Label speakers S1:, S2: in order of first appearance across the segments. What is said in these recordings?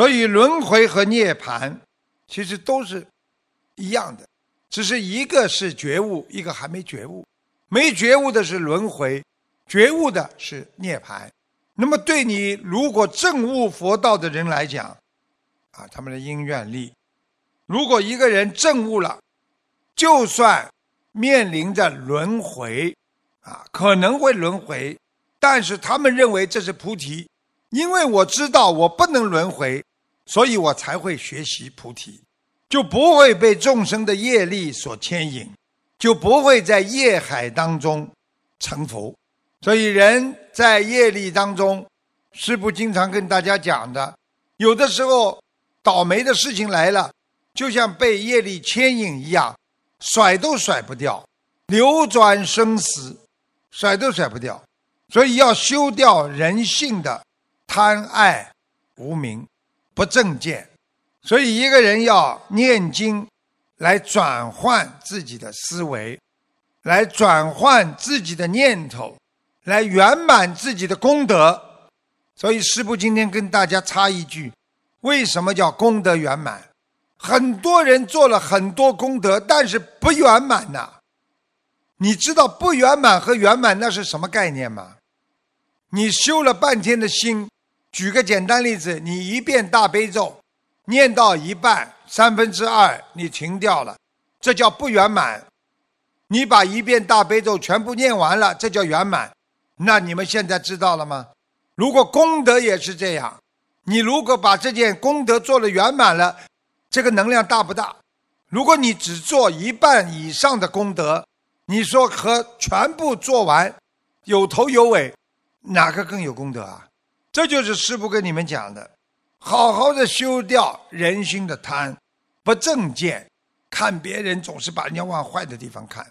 S1: 所以轮回和涅槃其实都是一样的，只是一个是觉悟，一个还没觉悟。没觉悟的是轮回，觉悟的是涅槃。那么对你如果证悟佛道的人来讲，啊，他们的因愿力，如果一个人证悟了，就算面临着轮回，啊，可能会轮回，但是他们认为这是菩提，因为我知道我不能轮回，所以我才会学习菩提，就不会被众生的业力所牵引，就不会在业海当中成佛。所以人在业力当中，师父经常跟大家讲的，有的时候倒霉的事情来了，就像被业力牵引一样，甩都甩不掉，流转生死，甩都甩不掉。所以要修掉人性的贪爱、无明、不正见。所以一个人要念经，来转换自己的思维，来转换自己的念头。来圆满自己的功德，所以师父今天跟大家插一句：为什么叫功德圆满？很多人做了很多功德，但是不圆满呐。你知道不圆满和圆满那是什么概念吗？你修了半天的心，举个简单例子，你一遍大悲咒念到一半，三分之二你停掉了，这叫不圆满。你把一遍大悲咒全部念完了，这叫圆满。那你们现在知道了吗？如果功德也是这样，你如果把这件功德做了圆满了，这个能量大不大？如果你只做一半以上的功德，你说和全部做完有头有尾，哪个更有功德啊？这就是师父跟你们讲的，好好的修掉人心的贪，不正见，看别人总是把人家往坏的地方看，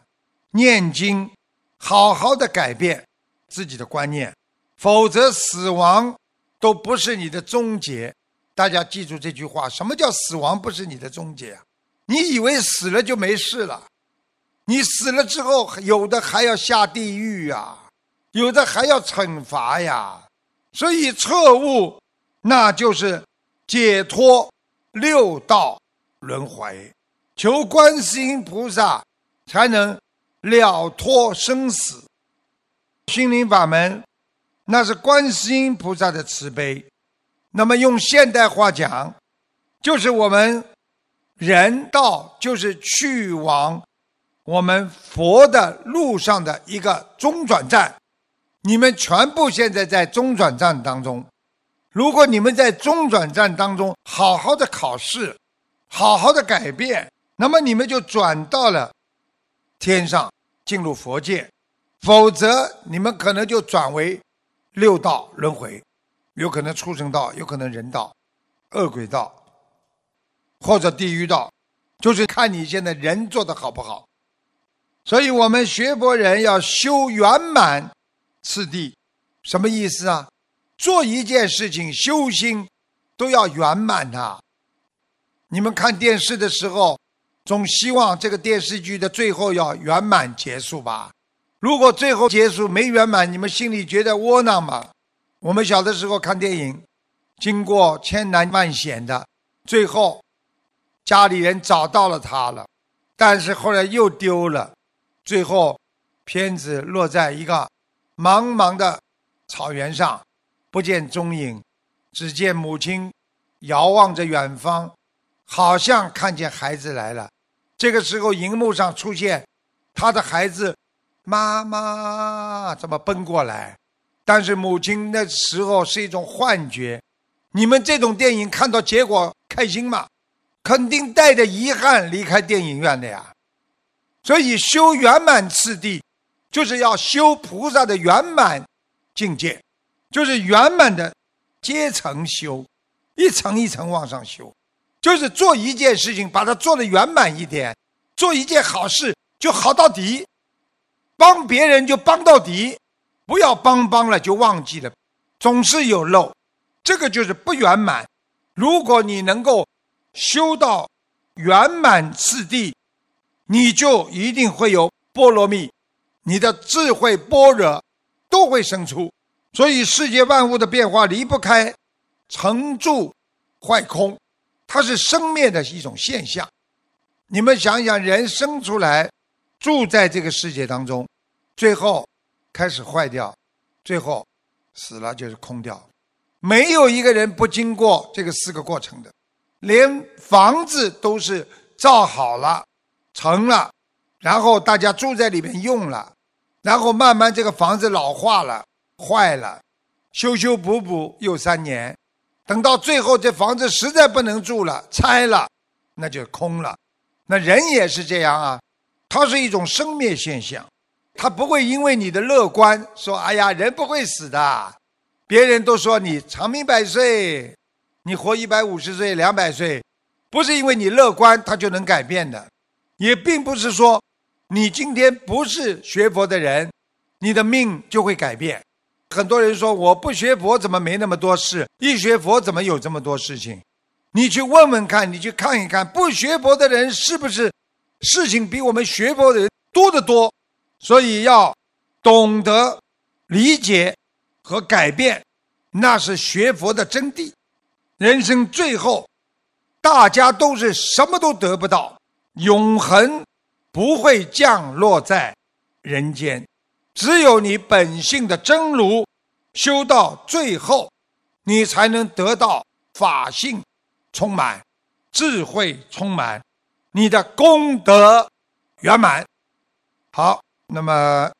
S1: 念经，好好的改变。自己的观念，否则死亡都不是你的终结。大家记住这句话：什么叫死亡不是你的终结啊？你以为死了就没事了？你死了之后，有的还要下地狱呀，有的还要惩罚呀。所以彻悟，那就是解脱六道轮回，求观世音菩萨才能了脱生死。心灵法门，那是观世音菩萨的慈悲。那么用现代话讲，就是我们人道，就是去往我们佛的路上的一个中转站。你们全部现在在中转站当中。如果你们在中转站当中好好的考试，好好的改变，那么你们就转到了天上，进入佛界。否则，你们可能就转为六道轮回，有可能畜生道，有可能人道、恶鬼道，或者地狱道，就是看你现在人做的好不好。所以我们学佛人要修圆满次第，什么意思啊？做一件事情修心都要圆满的。你们看电视的时候，总希望这个电视剧的最后要圆满结束吧？如果最后结束没圆满，你们心里觉得窝囊吗？我们小的时候看电影，经过千难万险的，最后家里人找到了他了，但是后来又丢了，最后片子落在一个茫茫的草原上，不见踪影，只见母亲遥望着远方，好像看见孩子来了。这个时候，荧幕上出现他的孩子。妈妈怎么奔过来？但是母亲那时候是一种幻觉。你们这种电影看到结果开心吗？肯定带着遗憾离开电影院的呀。所以修圆满次第，就是要修菩萨的圆满境界，就是圆满的阶层修，一层一层往上修，就是做一件事情把它做的圆满一点，做一件好事就好到底。帮别人就帮到底，不要帮帮了就忘记了，总是有漏，这个就是不圆满。如果你能够修到圆满次第，你就一定会有波罗蜜，你的智慧般若都会生出。所以世界万物的变化离不开成住坏空，它是生灭的一种现象。你们想想，人生出来，住在这个世界当中，最后开始坏掉，最后死了就是空掉。没有一个人不经过这个四个过程的，连房子都是造好了，成了，然后大家住在里面用了，然后慢慢这个房子老化了，坏了，修修补补又三年，等到最后这房子实在不能住了，拆了，那就空了。那人也是这样啊，它是一种生灭现象，它不会因为你的乐观说，哎呀，人不会死的。别人都说你长命百岁，你活一百五十岁、两百岁，不是因为你乐观，它就能改变的。也并不是说你今天不是学佛的人，你的命就会改变。很多人说我不学佛怎么没那么多事，一学佛怎么有这么多事情？你去问问看，你去看一看，不学佛的人是不是事情比我们学佛的人多得多？所以要懂得理解。和改变，那是学佛的真谛。人生最后，大家都是什么都得不到，永恒不会降落在人间。只有你本性的真如修到最后，你才能得到法性充满，智慧充满，你的功德圆满。好，那么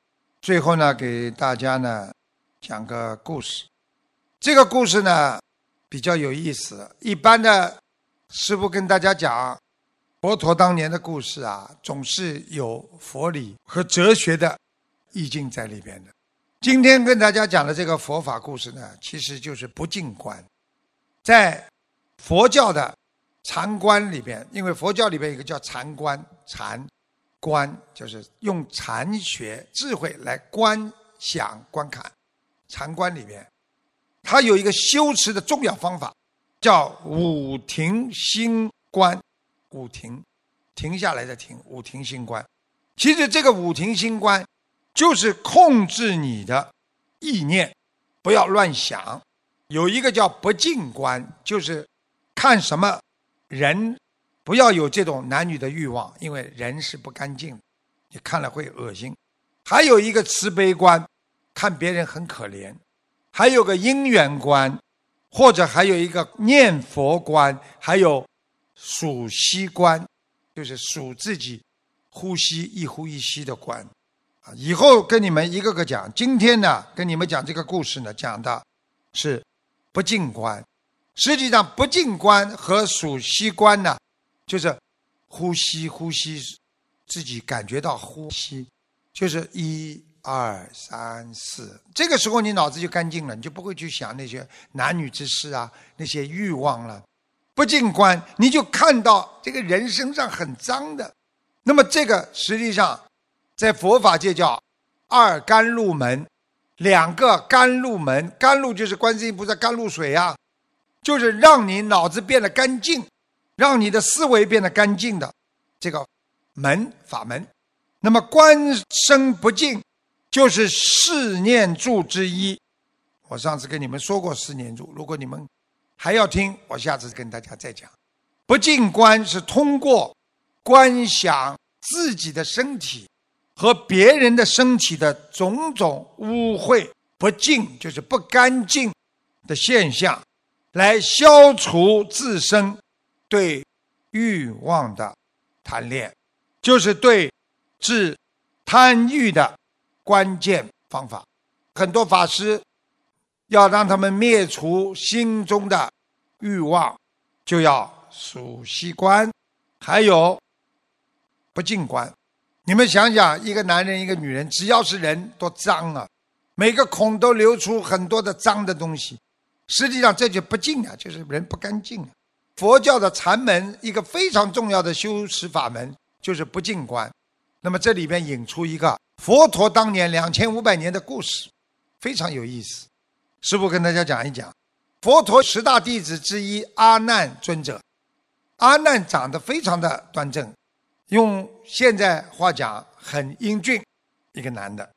S1: 最后呢，给大家呢。讲个故事，这个故事呢比较有意思。一般的师傅跟大家讲佛陀当年的故事啊，总是有佛理和哲学的意境在里边的。今天跟大家讲的这个佛法故事呢，其实就是不净观。在佛教的禅观里边，因为佛教里边有个叫禅观，禅观就是用禅学智慧来观想观看。禅观里边，它有一个修持的重要方法，叫五停心观。五停，停下来的停，五停心观。其实这个五停心观，就是控制你的意念，不要乱想。有一个叫不净观，就是看什么人，不要有这种男女的欲望，因为人是不干净，你看了会恶心。还有一个慈悲观。看别人很可怜，还有个因缘观，或者还有一个念佛观，还有数息观，就是数自己呼吸一呼一吸的观。啊，以后跟你们一个个讲。今天呢，跟你们讲这个故事呢，讲的是不净观。实际上，不净观和数息观呢，就是呼吸呼吸，自己感觉到呼吸，就是一。二三四，这个时候你脑子就干净了，你就不会去想那些男女之事啊，那些欲望了。不净观，你就看到这个人身上很脏的。那么这个实际上，在佛法界叫二甘露门，两个甘露门，甘露就是观世音菩萨甘露水啊，就是让你脑子变得干净，让你的思维变得干净的这个门法门。那么观身不净。就是四念住之一，我上次跟你们说过四念住。如果你们还要听，我下次跟大家再讲。不净观是通过观想自己的身体和别人的身体的种种污秽不净，就是不干净的现象，来消除自身对欲望的贪恋，就是对治贪欲的。关键方法，很多法师要让他们灭除心中的欲望，就要数息观，还有不净观。你们想想，一个男人，一个女人，只要是人，多脏啊！每个孔都流出很多的脏的东西。实际上，这就不净啊，就是人不干净。佛教的禅门一个非常重要的修持法门就是不净观。那么这里边引出一个。佛陀当年两千五百年的故事，非常有意思。师父跟大家讲一讲，佛陀十大弟子之一阿难尊者。阿难长得非常的端正，用现在话讲，很英俊，一个男的，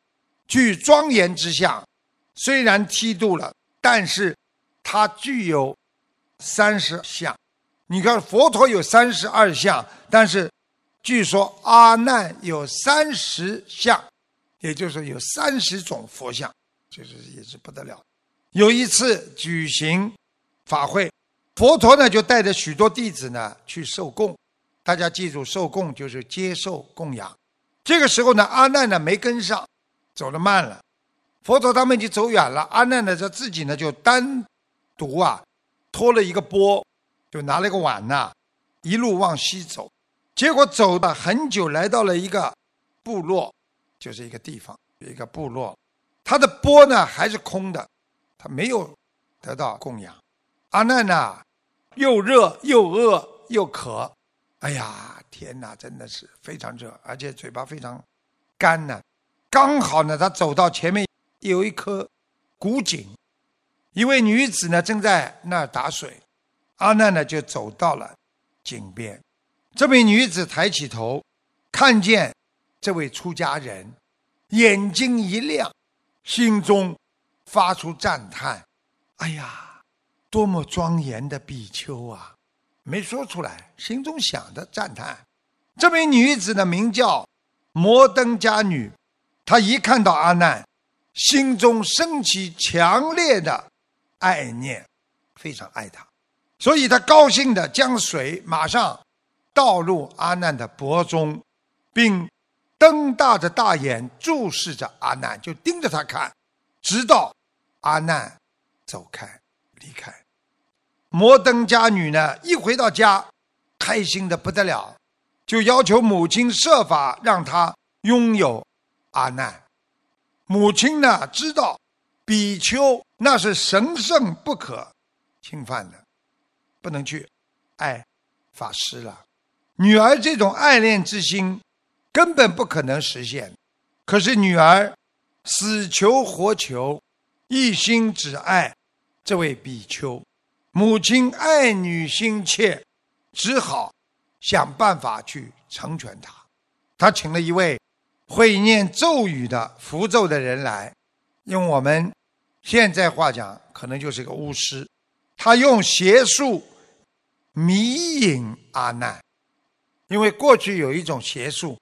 S1: 具庄严之相。虽然剃度了，但是他具有三十相。你看佛陀有三十二相，但是据说阿难有三十相，也就是有三十种佛像，就是也是不得了。有一次举行法会，佛陀呢就带着许多弟子呢去受供。大家记住，受供就是接受供养。这个时候呢，阿难呢没跟上，走得慢了。佛陀他们已经走远了，阿难呢他自己呢就单独啊拖了一个钵。就拿了个碗呐，一路往西走，结果走了很久，来到了一个部落，就是一个地方，一个部落，他的钵呢还是空的，他没有得到供养。阿难呐，又热又饿又渴，哎呀，天哪，真的是非常热，而且嘴巴非常干呢。刚好呢，他走到前面有一棵古井，一位女子呢正在那儿打水。阿难呢，就走到了井边。这位女子抬起头，看见这位出家人，眼睛一亮，心中发出赞叹：“哎呀，多么庄严的比丘啊！”没说出来，心中想的赞叹。这名女子的名叫摩登伽女，她一看到阿难，心中升起强烈的爱念，非常爱他。所以他高兴的将水马上倒入阿难的脖中，并瞪大着大眼注视着阿难，就盯着他看，直到阿难走开离开。摩登家女呢，一回到家，开心的不得了，就要求母亲设法让他拥有阿难。母亲呢，知道比丘那是神圣不可侵犯的。不能去爱法师了，女儿这种爱恋之心根本不可能实现。可是女儿死求活求，一心只爱这位比丘。母亲爱女心切，只好想办法去成全他。他请了一位会念咒语的符咒的人来，用我们现在话讲，可能就是个巫师。他用邪术。迷引阿难，因为过去有一种邪术，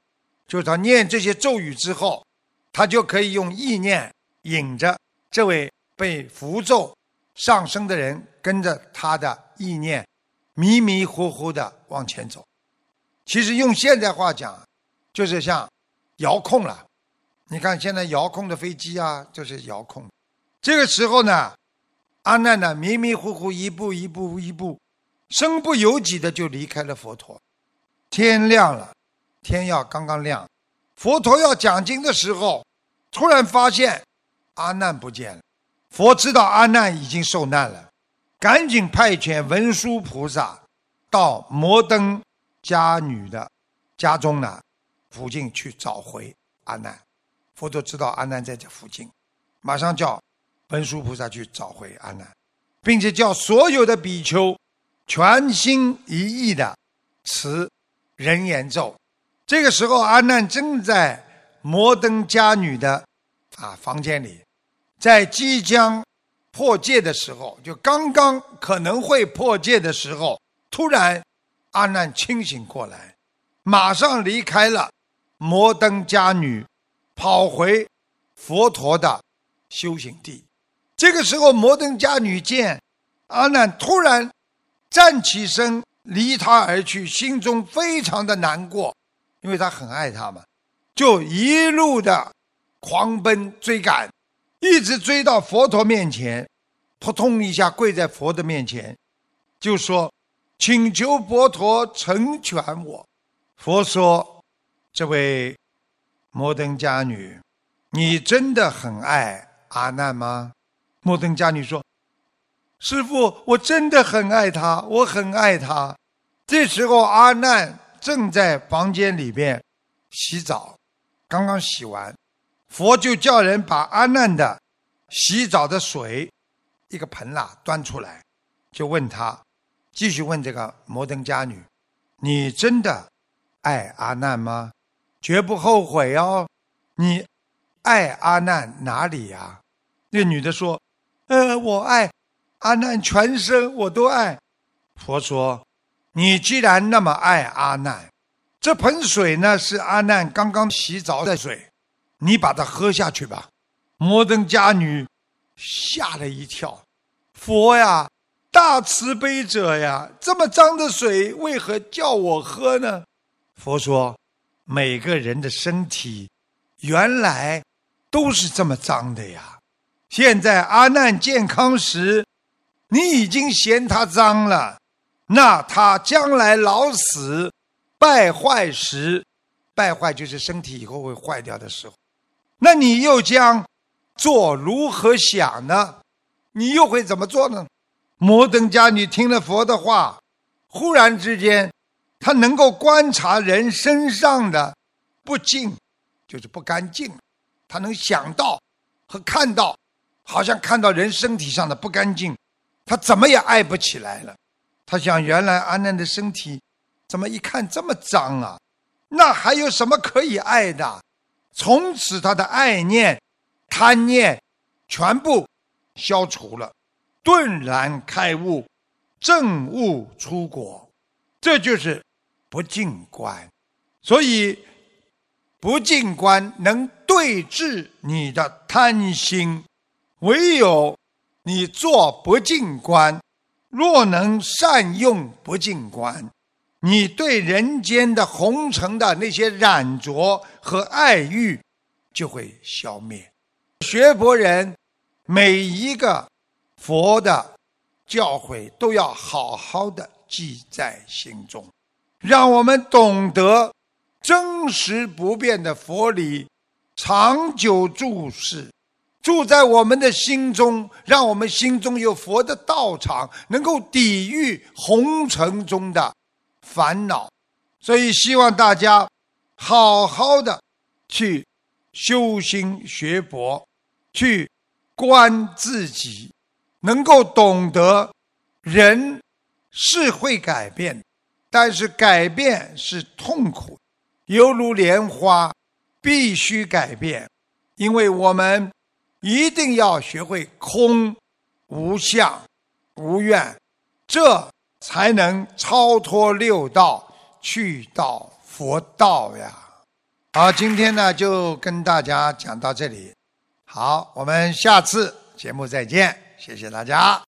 S1: 就是他念这些咒语之后，他就可以用意念引着这位被符咒上升的人，跟着他的意念迷迷糊糊的往前走。其实用现在话讲，就是像遥控了。你看现在遥控的飞机啊，就是遥控。这个时候呢，阿难呢迷迷糊糊一步一步一步。身不由己的就离开了佛陀。天亮了，天要刚刚亮，佛陀要讲经的时候，突然发现阿难不见了。佛知道阿难已经受难了，赶紧派遣文殊菩萨到摩登伽女的家中呢附近去找回阿难。佛陀知道阿难在这附近，马上叫文殊菩萨去找回阿难，并且叫所有的比丘。全心一意的持人言咒，这个时候阿难正在摩登伽女的啊房间里，在即将破戒的时候，就刚刚可能会破戒的时候，突然阿难清醒过来，马上离开了摩登伽女，跑回佛陀的修行地。这个时候，摩登伽女见阿难突然。站起身，离他而去，心中非常的难过，因为他很爱他嘛，就一路的狂奔追赶，一直追到佛陀面前，扑通一下跪在佛的面前，就说：“请求佛陀成全我。”佛说：“这位摩登伽女，你真的很爱阿难吗？”摩登伽女说。师傅，我真的很爱他，我很爱他。这时候，阿难正在房间里边洗澡，刚刚洗完，佛就叫人把阿难的洗澡的水一个盆啦端出来，就问他，继续问这个摩登伽女：“你真的爱阿难吗？绝不后悔哦。你爱阿难哪里呀？”那女的说：“呃，我爱。”阿难全身我都爱，佛说：“你既然那么爱阿难，这盆水呢是阿难刚刚洗澡的水，你把它喝下去吧。”摩登伽女吓了一跳：“佛呀，大慈悲者呀，这么脏的水为何叫我喝呢？”佛说：“每个人的身体原来都是这么脏的呀。现在阿难健康时，你已经嫌他脏了。”那他将来老死、败坏时，败坏就是身体以后会坏掉的时候，那你又将做如何想呢？你又会怎么做呢？摩登伽女听了佛的话，忽然之间，她能够观察人身上的不净，就是不干净，他能想到和看到，好像看到人身体上的不干净，他怎么也爱不起来了。他想，原来阿难的身体怎么一看这么脏啊？那还有什么可以爱的？从此，他的爱念、贪念全部消除了，顿然开悟，正悟出果。这就是不净观。所以，不净观能对治你的贪心。唯有你做不净观。若能善用不净观，你对人间的红尘的那些染着和爱欲就会消灭。学佛人每一个佛的教诲都要好好的记在心中，让我们懂得真实不变的佛理，长久注视。住在我们的心中，让我们心中有佛的道场，能够抵御红尘中的烦恼。所以，希望大家好好的去修心学佛，去观自己，能够懂得人是会改变，但是改变是痛苦，犹如莲花，必须改变，因为我们。一定要学会空、无相、无愿，这才能超脱六道，去到佛道呀！好，今天呢就跟大家讲到这里。好，我们下次节目再见，谢谢大家。